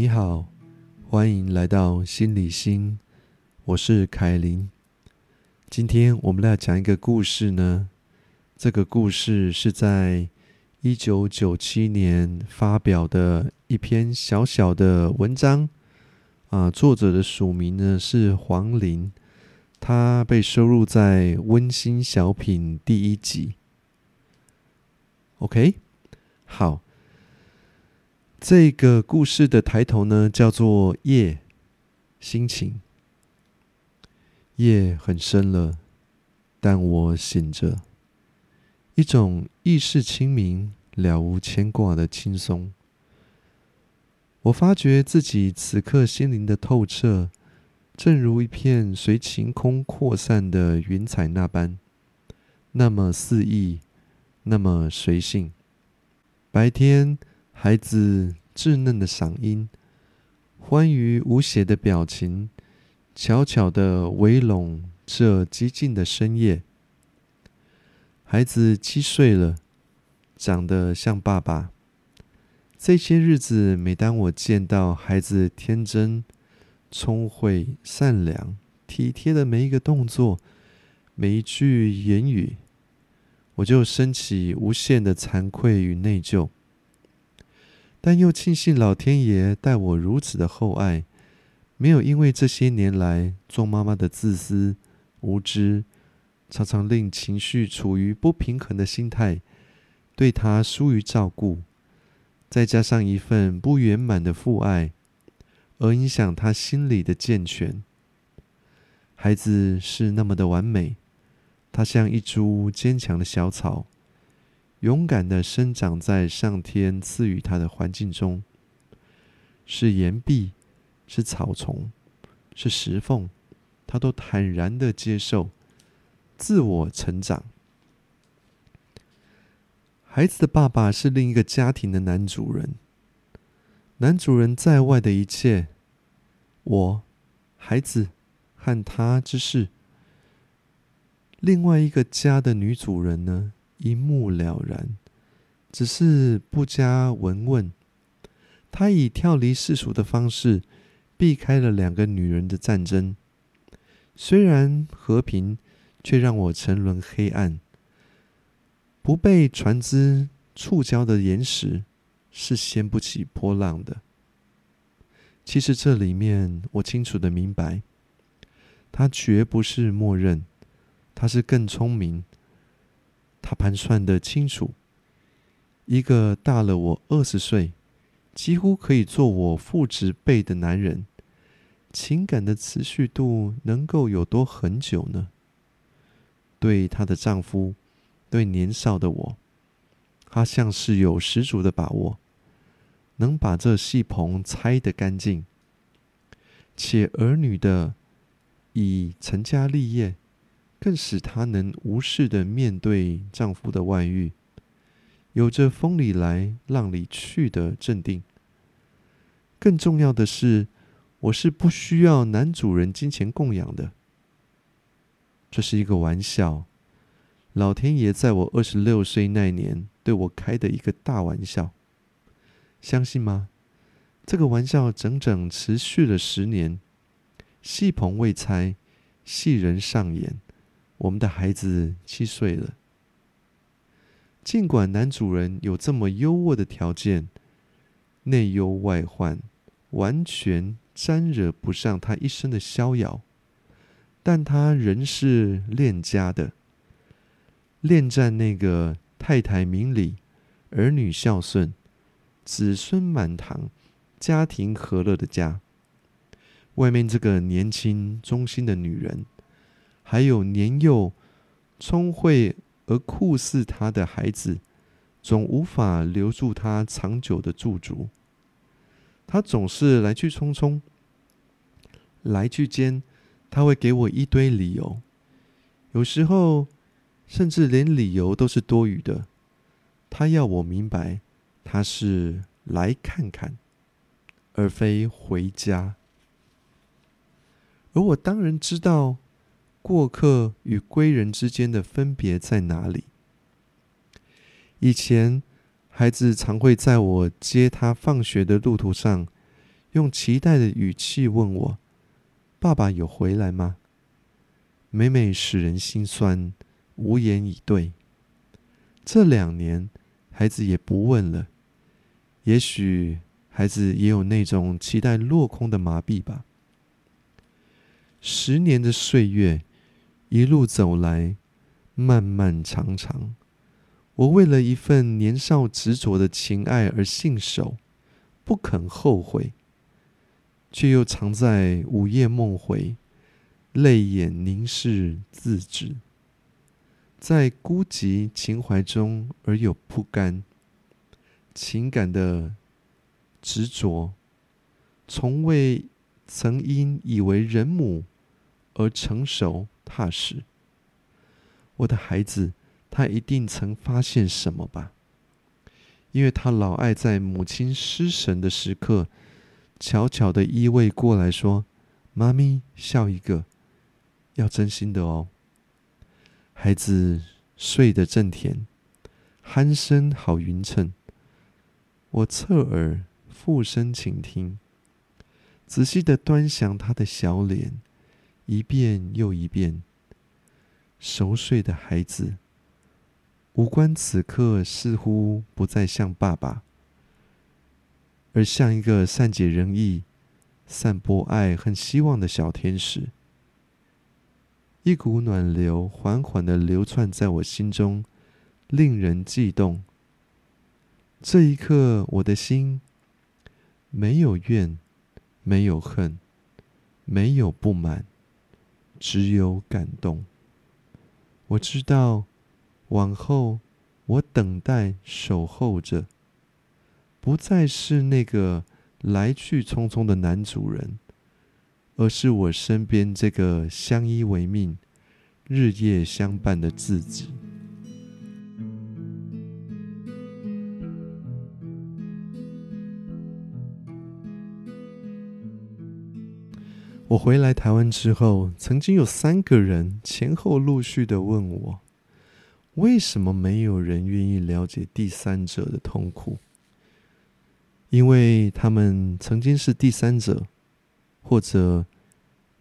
你好，欢迎来到心理心，我是凯琳。今天我们来讲一个故事呢。这个故事是在一九九七年发表的一篇小小的文章啊，作者的署名呢是黄玲，他被收录在《温馨小品》第一集。OK，好。这个故事的抬头呢，叫做“夜心情”。夜很深了，但我醒着，一种意识清明、了无牵挂的轻松。我发觉自己此刻心灵的透彻，正如一片随晴空扩散的云彩那般，那么肆意，那么随性。白天。孩子稚嫩的嗓音，欢愉无邪的表情，悄悄的围拢这寂静的深夜。孩子七岁了，长得像爸爸。这些日子，每当我见到孩子天真、聪慧、善良、体贴的每一个动作、每一句言语，我就升起无限的惭愧与内疚。但又庆幸老天爷待我如此的厚爱，没有因为这些年来做妈妈的自私、无知，常常令情绪处于不平衡的心态，对他疏于照顾，再加上一份不圆满的父爱，而影响他心理的健全。孩子是那么的完美，他像一株坚强的小草。勇敢的生长在上天赐予他的环境中，是岩壁，是草丛，是石缝，他都坦然的接受，自我成长。孩子的爸爸是另一个家庭的男主人，男主人在外的一切，我、孩子和他之事，另外一个家的女主人呢？一目了然，只是不加闻问。他以跳离世俗的方式，避开了两个女人的战争。虽然和平，却让我沉沦黑暗。不被船只触礁的岩石，是掀不起波浪的。其实这里面，我清楚的明白，他绝不是默认，他是更聪明。他盘算的清楚，一个大了我二十岁，几乎可以做我父执辈的男人，情感的持续度能够有多很久呢？对她的丈夫，对年少的我，她像是有十足的把握，能把这戏棚拆得干净，且儿女的已成家立业。更使她能无视的面对丈夫的外遇，有着风里来浪里去的镇定。更重要的是，我是不需要男主人金钱供养的。这是一个玩笑，老天爷在我二十六岁那年对我开的一个大玩笑。相信吗？这个玩笑整整持续了十年，戏棚未拆，戏人上演。我们的孩子七岁了，尽管男主人有这么优渥的条件，内忧外患，完全沾惹不上他一生的逍遥，但他仍是恋家的，恋战那个太太明理、儿女孝顺、子孙满堂、家庭和乐的家。外面这个年轻忠心的女人。还有年幼、聪慧而酷似他的孩子，总无法留住他长久的驻足。他总是来去匆匆，来去间，他会给我一堆理由，有时候甚至连理由都是多余的。他要我明白，他是来看看，而非回家。而我当然知道。过客与归人之间的分别在哪里？以前，孩子常会在我接他放学的路途上，用期待的语气问我：“爸爸有回来吗？”每每使人心酸，无言以对。这两年，孩子也不问了。也许孩子也有那种期待落空的麻痹吧。十年的岁月，一路走来，漫漫长长。我为了一份年少执着的情爱而信守，不肯后悔，却又常在午夜梦回。泪眼凝视自止，在孤寂情怀中而有不甘，情感的执着，从未曾因以为人母而成熟踏实。我的孩子，他一定曾发现什么吧？因为他老爱在母亲失神的时刻，悄悄的依偎过来说：“妈咪，笑一个。”要真心的哦。孩子睡得正甜，鼾声好匀称。我侧耳附身倾听，仔细的端详他的小脸，一遍又一遍。熟睡的孩子，五官此刻似乎不再像爸爸，而像一个善解人意、散播爱和希望的小天使。一股暖流缓缓的流窜在我心中，令人悸动。这一刻，我的心没有怨，没有恨，没有不满，只有感动。我知道，往后我等待、守候着，不再是那个来去匆匆的男主人。而是我身边这个相依为命、日夜相伴的自己。我回来台湾之后，曾经有三个人前后陆续的问我，为什么没有人愿意了解第三者的痛苦？因为他们曾经是第三者。或者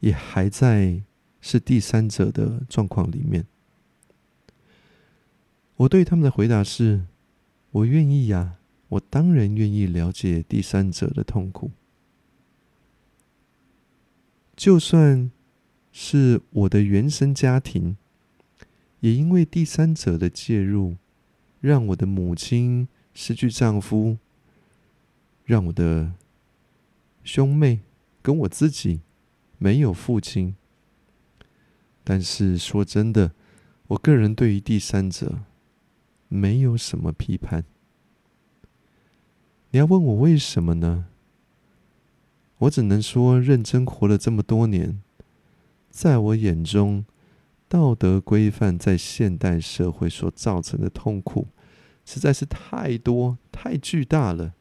也还在是第三者的状况里面，我对他们的回答是：我愿意呀，我当然愿意了解第三者的痛苦。就算是我的原生家庭，也因为第三者的介入，让我的母亲失去丈夫，让我的兄妹。跟我自己没有父亲，但是说真的，我个人对于第三者没有什么批判。你要问我为什么呢？我只能说，认真活了这么多年，在我眼中，道德规范在现代社会所造成的痛苦，实在是太多太巨大了。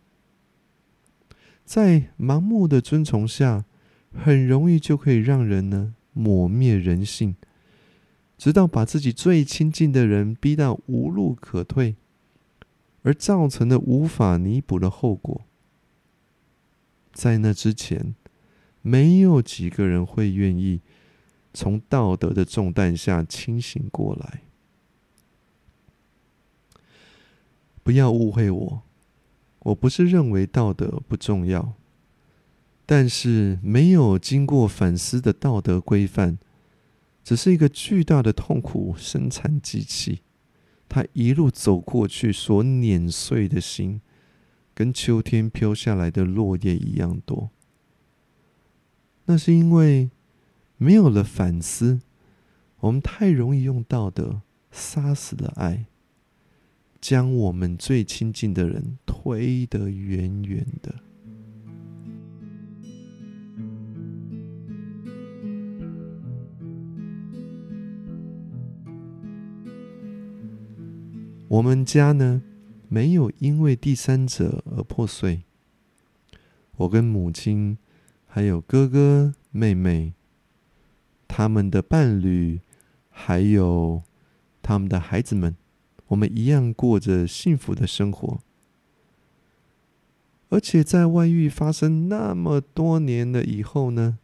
在盲目的遵从下，很容易就可以让人呢抹灭人性，直到把自己最亲近的人逼到无路可退，而造成的无法弥补的后果。在那之前，没有几个人会愿意从道德的重担下清醒过来。不要误会我。我不是认为道德不重要，但是没有经过反思的道德规范，只是一个巨大的痛苦生产机器。它一路走过去，所碾碎的心，跟秋天飘下来的落叶一样多。那是因为没有了反思，我们太容易用道德杀死了爱。将我们最亲近的人推得远远的。我们家呢，没有因为第三者而破碎。我跟母亲，还有哥哥妹妹，他们的伴侣，还有他们的孩子们。我们一样过着幸福的生活。而且在外遇发生那么多年了以后呢，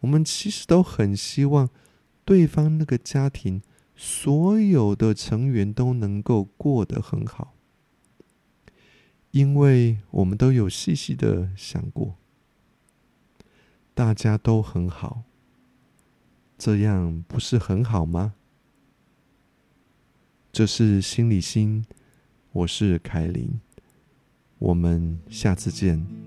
我们其实都很希望对方那个家庭所有的成员都能够过得很好，因为我们都有细细的想过，大家都很好，这样不是很好吗？这是心理心，我是凯琳。我们下次见。